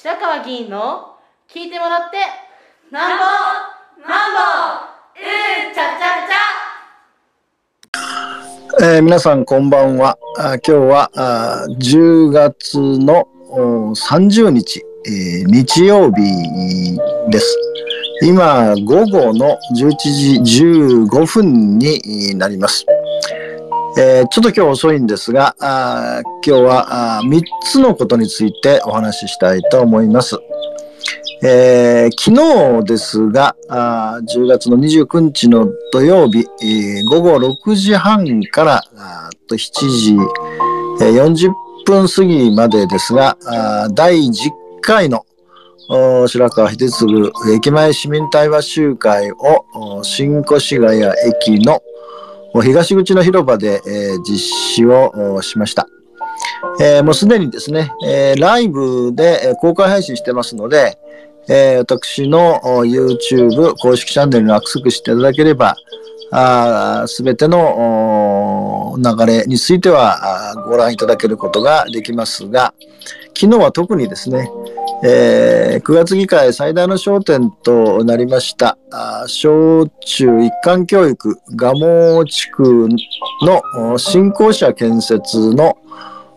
白川議員の聞いてもらってなんぼなんぼうんちゃちゃちゃ、えー、皆さんこんばんは。あ今日はあ10月の30日、えー、日曜日です。今午後の11時15分になりますえー、ちょっと今日遅いんですが、あ今日はあ3つのことについてお話ししたいと思います。えー、昨日ですがあ、10月の29日の土曜日、えー、午後6時半からあと7時、えー、40分過ぎまでですが、あ第10回の白川秀次駅前市民対話集会を新越谷駅の東口の広場で、えー、実施をしました。えー、もうすでにですね、えー、ライブで公開配信してますので、えー、私の YouTube 公式チャンネルにアクセスしていただければ、すべての流れについてはご覧いただけることができますが、昨日は特にですね、えー、9月議会最大の焦点となりました小中一貫教育蒲生地区の新校舎建設の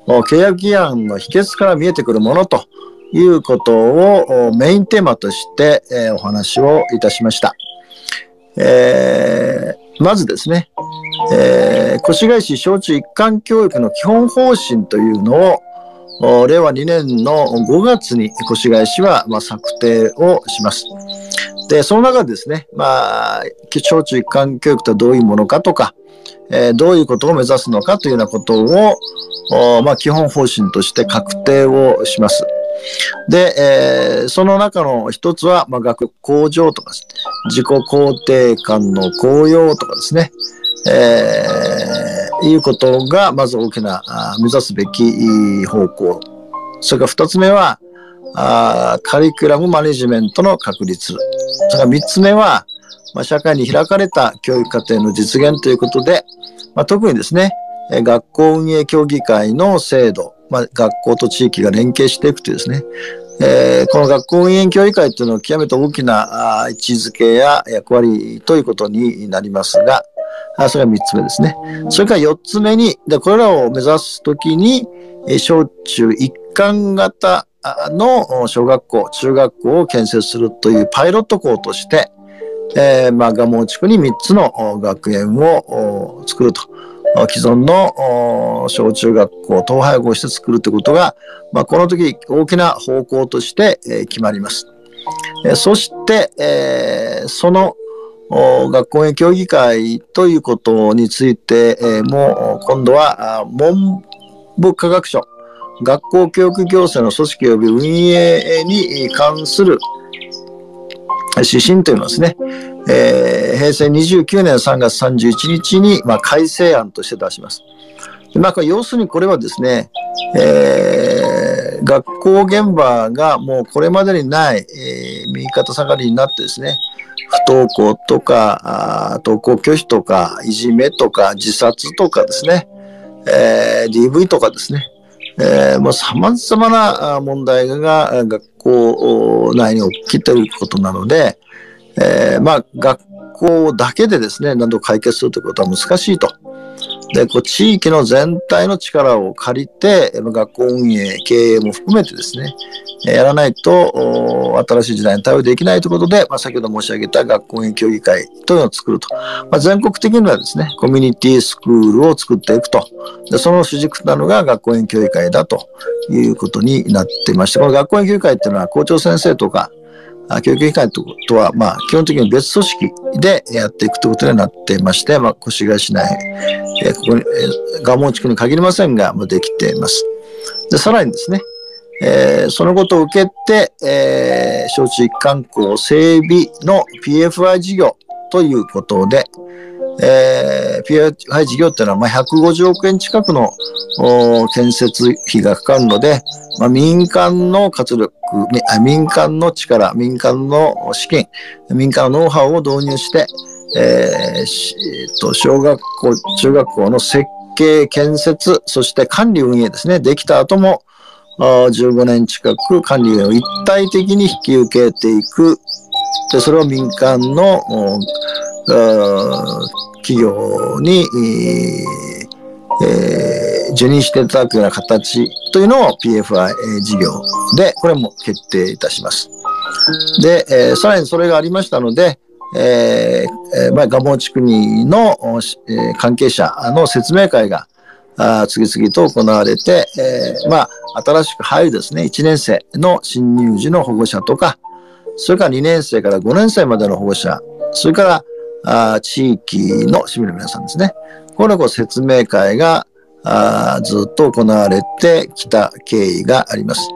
契約議案の秘訣から見えてくるものということをメインテーマとして、えー、お話をいたしました。えー、まずですね、えー、越谷市小中一貫教育の基本方針というのを令和2年の5月に越谷市は、まあ、策定をします。で、その中でですね、まあ、小中一貫教育とはどういうものかとか、えー、どういうことを目指すのかというようなことを、まあ、基本方針として確定をします。で、えー、その中の一つは、まあ、学向上とか、自己肯定感の高揚とかですね、えー、いうことが、まず大きな目指すべき方向。それから二つ目は、カリキュラムマネジメントの確立。それから三つ目は、まあ、社会に開かれた教育課程の実現ということで、まあ、特にですね、学校運営協議会の制度、まあ、学校と地域が連携していくというですね、えー、この学校運営協議会というのは極めて大きな位置づけや役割ということになりますが、あそれが3つ目ですね。それから4つ目に、でこれらを目指すときに、小中一貫型の小学校、中学校を建設するというパイロット校として、えー、まあ、蒲生地区に3つの学園を作ると。既存の小中学校、統廃合して作るということが、まあ、この時大きな方向として決まります。そして、その学校へ協議会ということについて、えー、も今度は文部科学省学校教育行政の組織及び運営に関する指針というのですね、えー、平成29年3月31日に、まあ、改正案として出します。まあ、要するにこれはですね、えー、学校現場がもうこれまでにない、えー、右肩下がりになってですね、不登校とか、登校拒否とか、いじめとか、自殺とかですね、えー、DV とかですね、えー、もう様々な問題が学校内に起きていることなので、えー、まあ、学校だけでですね、何度解決するということは難しいと。で、こう地域の全体の力を借りて、学校運営、経営も含めてですね、やらないと、新しい時代に対応できないということで、まあ、先ほど申し上げた学校運営協議会というのを作ると。まあ、全国的にはですね、コミュニティスクールを作っていくと。でその主軸なのが学校運営協議会だということになっていまして、この学校運営協議会っていうのは校長先生とか、教育委員会とは、まあ、基本的に別組織でやっていくということになっていまして、まあ、越谷市内、えー、ここに、えー、蒲生地区に限りませんが、もう、できています。で、さらにですね、えー、そのことを受けて、えー、招致一貫校整備の PFI 事業ということで、えー、PI 事業っていうのは、まあ、150億円近くの建設費がかかるので、まあ、民間の活力、民間の力、民間の資金、民間のノウハウを導入して、えー、と小学校、中学校の設計、建設、そして管理運営ですね、できた後も、15年近く管理を一体的に引き受けていく。で、それを民間の企業に、えー、受任していただくような形というのを PFI 事業で、これも決定いたします。で、えー、さらにそれがありましたので、えー、まあ、蒲生地区にの、えー、関係者の説明会があ次々と行われて、えー、まあ、新しく入るですね、1年生の新入時の保護者とか、それから2年生から5年生までの保護者、それからあ地域の市民の皆さんですね。この説明会があずっと行われてきた経緯があります。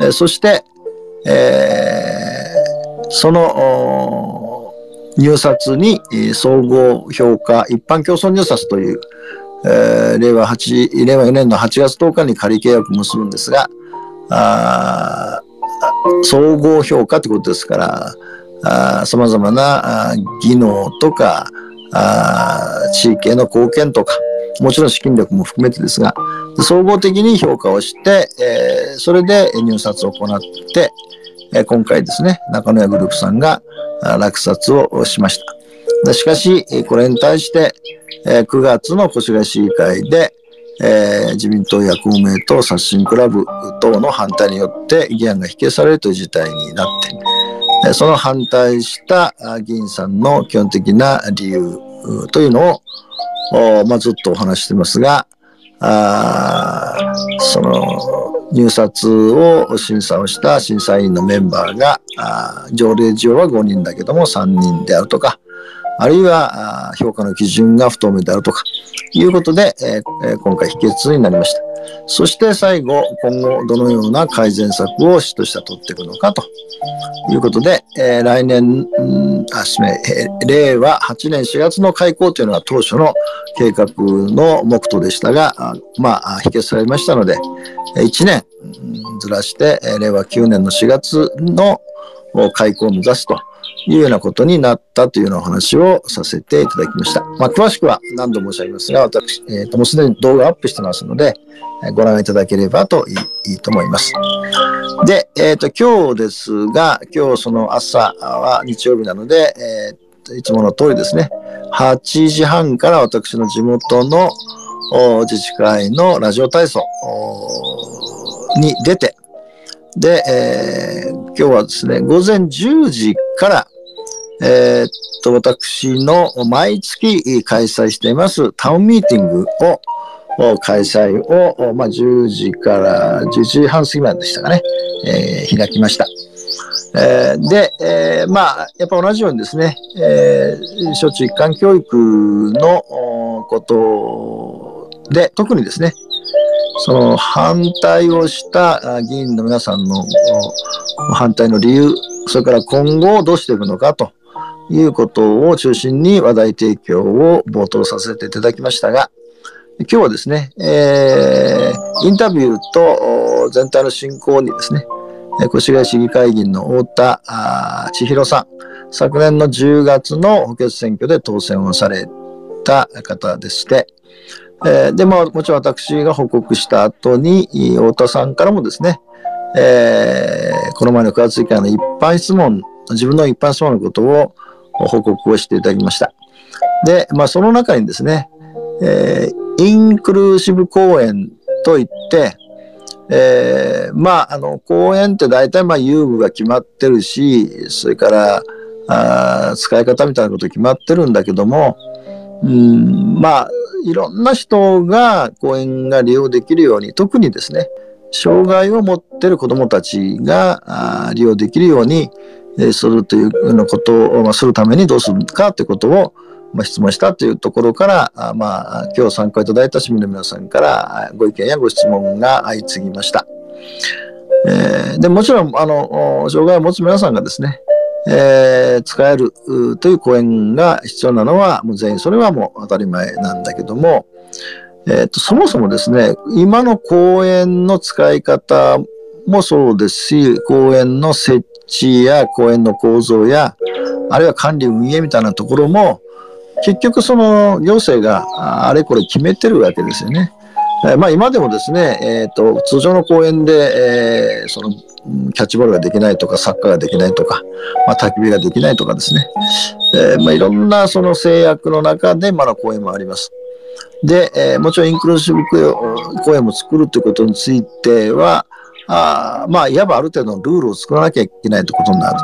えー、そして、えー、その入札に総合評価一般競争入札という、えー、令和8、令和4年の8月10日に仮契約を結ぶんですが、あ総合評価ということですから、さまざまな技能とか、地域への貢献とか、もちろん資金力も含めてですが、総合的に評価をして、えー、それで入札を行って、えー、今回ですね、中野屋グループさんが落札をしました。しかし、これに対して、えー、9月の越谷市議会で、えー、自民党や公明党、刷新クラブ等の反対によって議案が否決されるという事態になって、その反対した議員さんの基本的な理由というのを、まあ、ずっとお話してますが、あその入札を審査をした審査員のメンバーが条例上は5人だけども3人であるとかあるいは評価の基準が不透明であるとかいうことで、えー、今回否決になりました。そして最後、今後どのような改善策を市としては取っていくのかということで、えー、来年、あ、すめ、えー、令和8年4月の開校というのが当初の計画の目途でしたが、あまあ、否決されましたので、1年ずらして、令和9年の4月の開校を目指すというようなことになったというようなお話をさせていただきました。まあ、詳しくは何度も申し上げますが、私、えー、ともうすでに動画アップしてますので、ご覧いただければといいいいと思います。で、えっ、ー、と、今日ですが、今日その朝は日曜日なので、えー、いつもの通りですね、8時半から私の地元の自治会のラジオ体操に出て、で、えー、今日はですね、午前10時から、えー、っと、私の毎月開催していますタウンミーティングを開催を、まあ、10時から11時半過ぎまででしたかね、えー、開きました。えー、で、えー、まあ、やっぱ同じようにですね、えー、小中一貫教育のことで、特にですね、その反対をした議員の皆さんの反対の理由、それから今後どうしていくのかということを中心に話題提供を冒頭させていただきましたが、今日はですね、えー、インタビューと全体の進行にですね、越谷市議会議員の太田千尋さん、昨年の10月の補欠選挙で当選をされた方でして、えー、で、まあ、もちろん私が報告した後に、太田さんからもですね、えー、この前の9月以下の一般質問、自分の一般質問のことを報告をしていただきました。で、まあ、その中にですね、えー、インクルーシブ公園といって、えー、まあ、あの、公園って大体まあ遊具が決まってるし、それから、あ使い方みたいなこと決まってるんだけども、うん、まあ、いろんな人が公園が利用できるように、特にですね、障害を持ってる子どもたちが利用できるようにするというのことをするためにどうするかということを質問したというところから、まあ、今日参加いただいた市民の皆さんからご意見やご質問が相次ぎました。えー、でもちろんあの障害を持つ皆さんがですね、えー、使えるという講演が必要なのは、もう全員それはもう当たり前なんだけども、えーと、そもそもですね、今の公園の使い方もそうですし、公園の設置や公園の構造や、あるいは管理運営みたいなところも、結局その行政があれこれ決めてるわけですよね。えーまあ今でもですね、えっ、と、通常の公演で、えーその、キャッチボールができないとか、サッカーができないとか、まあ焚き火ができないとかですね、えーまあいろんなその制約の中で、まだ公演もあります。で、えーもちろんインクルーシブ公演も作るということについては、あまあ、いわばある程度のルールを作らなきゃいけないということになる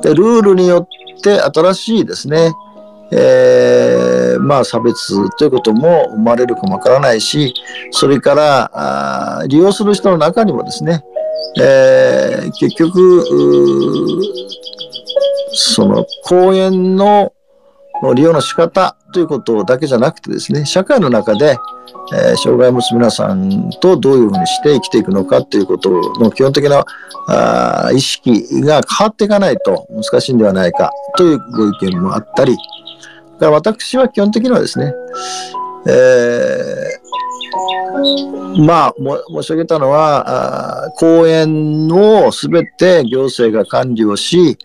と。で、ルールによって新しいですね、えーまあ差別ということも生まれるかもわからないし、それからあ利用する人の中にもですね、えー結局、その公園の利用の仕方ということだけじゃなくてですね、社会の中で、えー障害を持つ皆さんとどういうふうにして生きていくのかということの基本的なあ意識が変わっていかないと難しいんではないかというご意見もあったり、だから私は基本的にはですね、えーまあ、申し上げたのは、あ公園をすべて行政が管理をし、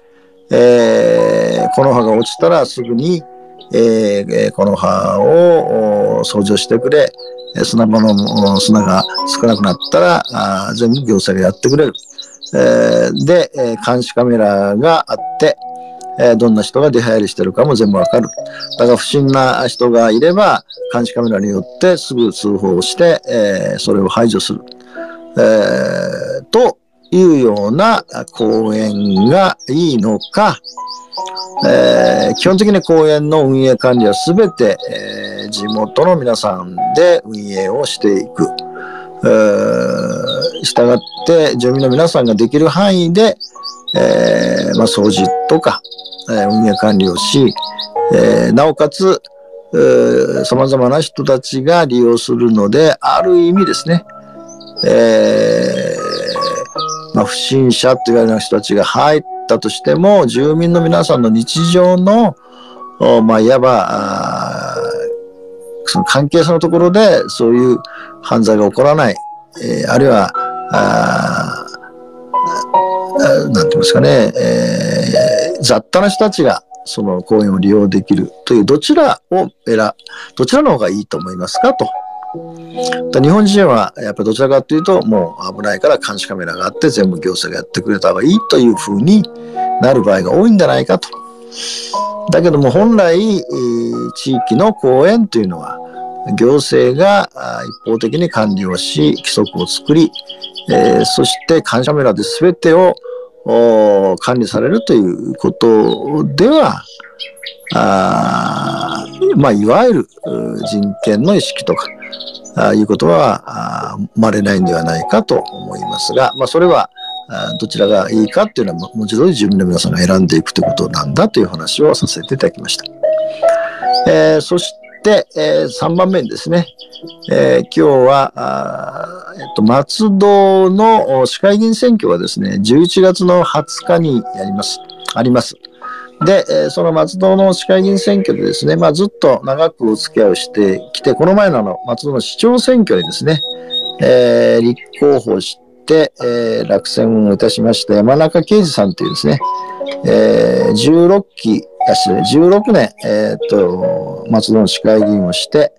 えーこの葉が落ちたらすぐに、えーこの葉を掃除をしてくれ、砂場の砂が少なくなったらあ全部行政がやってくれる。えーで、監視カメラがあって、えどんな人が出入りしてるかも全部わかる。だから不審な人がいれば、監視カメラによってすぐ通報して、えそれを排除する。えーというような公園がいいのか、えー基本的に公園の運営管理はすべて、えー地元の皆さんで運営をしていく。えー、従って住民の皆さんができる範囲で、えーまあ、掃除とか、えー運営管理をし、えーなおかつ、さまざまな人たちが利用するので、ある意味ですね、えーまあ、不審者と言われるような人たちが入ったとしても、住民の皆さんの日常の、まあ、いわば、その関係者のところでそういう犯罪が起こらない、えーあるいは、なんて言いますかね、えー雑多な人たちがその公園を利用できるというどちらを選、どちらの方がいいと思いますかと。だ日本人はやっぱりどちらかというともう危ないから監視カメラがあって全部行政がやってくれた方がいいというふうになる場合が多いんじゃないかと。だけども本来、地域の公園というのは行政が一方的に管理をし規則を作り、えーそして監視カメラで全てを管理されるということではあまあ、いわゆる人権の意識とかあいうことは生まれないんではないかと思いますが、まあ、それはどちらがいいかっていうのはも文字通り住民の皆さんが選んでいくということなんだという話をさせていただきました。えーそして、え3番目にですね、えー今日は、あーえっと、松戸の市会議員選挙はですね、11月の20日にやります。あります。で、えーその松戸の市会議員選挙でですね、まあ、ずっと長くお付き合いをしてきて、この前のの松戸の市長選挙にですね、えー立候補して、えー落選をいたしました山中圭司さんというですね、えー16期、あ失礼16年、えーっと、松戸の市会議員をして、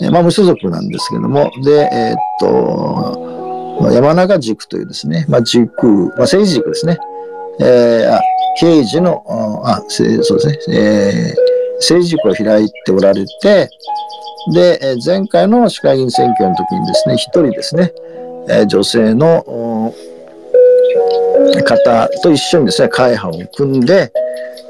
えーまあ、無所属なんですけども、で、えーっと、山中塾というですね、まあ、塾、まあ、政治塾ですね。えーあ、刑事の、あ、そうですね、えー政治塾を開いておられて、で、えー前回の市会議員選挙の時にですね、一人ですね、えー女性の方と一緒にですね、会派を組んで、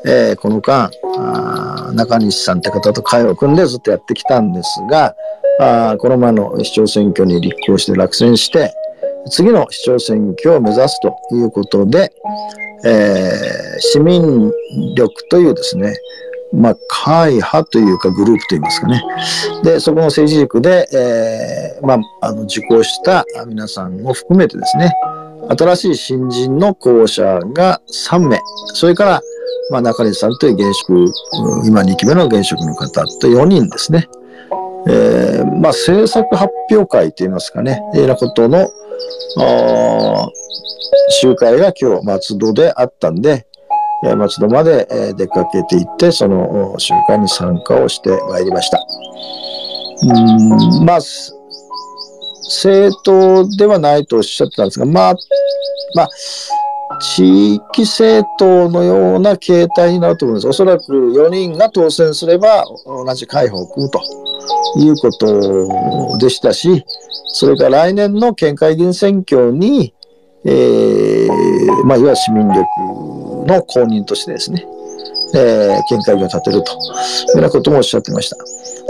えーこの間、あ中西さんって方と会を組んでずっとやってきたんですが、あこの前の市長選挙に立候補して落選して、次の市長選挙を目指すということで、えー市民力というですね、まあ、会派というかグループといいますかね。で、そこの政治塾で、えーまあ、あの、受講した皆さんを含めてですね、新しい新人の候補者が3名、それから、まあ、中西さんという現職、今2期目の現職の方と4人ですね。えーまあ、政策発表会といいますかね、いうようなことの、集会が今日松戸であったんで、松戸まで出かけていって、その集会に参加をしてまいりました。うんまあ、政党ではないとおっしゃってたんですが、まあ、まあ、地域政党のような形態になると思うんです。おそらく4人が当選すれば同じ会派を組むということでしたし、それから来年の県会議員選挙に、えー、まあ、いわゆる市民力の公認としてですね、えー、県会議を立てるというようなこともおっしゃってました。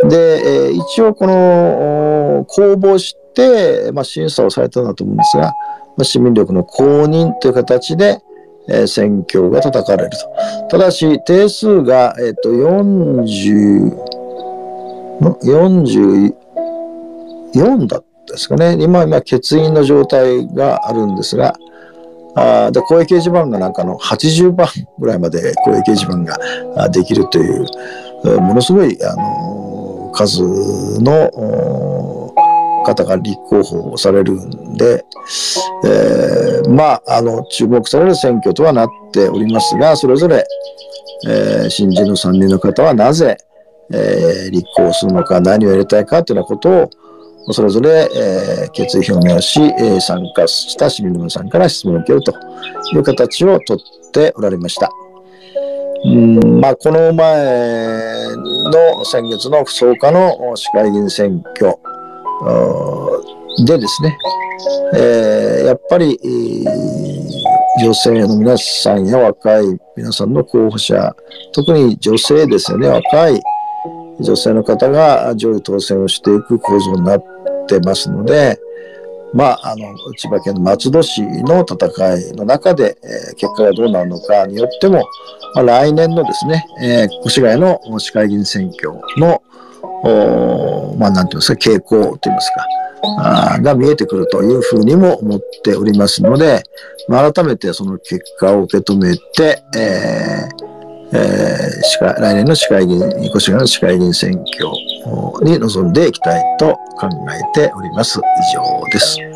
で、え、一応この公募して、まあ、審査をされたんだと思うんですが、まあ、市民力の公認という形で、え、選挙が叩かれると。ただし、定数が、えっ、ー、と、40、44だったですかね。今、今、欠員の状態があるんですが、あで、公営掲示板がなんかの80番ぐらいまで公営掲示板ができるという、ものすごい、あの、数の方が立候補されるんで、えー、まあ、あの、注目される選挙とはなっておりますが、それぞれ、えー、新人の3人の方はなぜ、えー、立候補するのか、何をやりたいかというようなことを、それぞれ、えー、決意表明をし、えー、参加した市民の皆さんから質問を受けるという形をとっておられました。うんまあ、この前の先月の総日の市会議員選挙でですね、えー、やっぱり、女性の皆さんや若い皆さんの候補者、特に女性ですよね、若い女性の方が上位当選をしていく構造になってますので、まあ、あの、千葉県の松戸市の戦いの中で、えー、結果がどうなるのかによっても、まあ、来年のですね、えー、越谷の市会議員選挙の、まあ、なんていうんですか、傾向といいますか、あが見えてくるというふうにも思っておりますので、まあ、改めてその結果を受け止めて、えーえー、来年の市会議員、越谷の市会議員選挙に臨んでいきたいと考えております。以上です。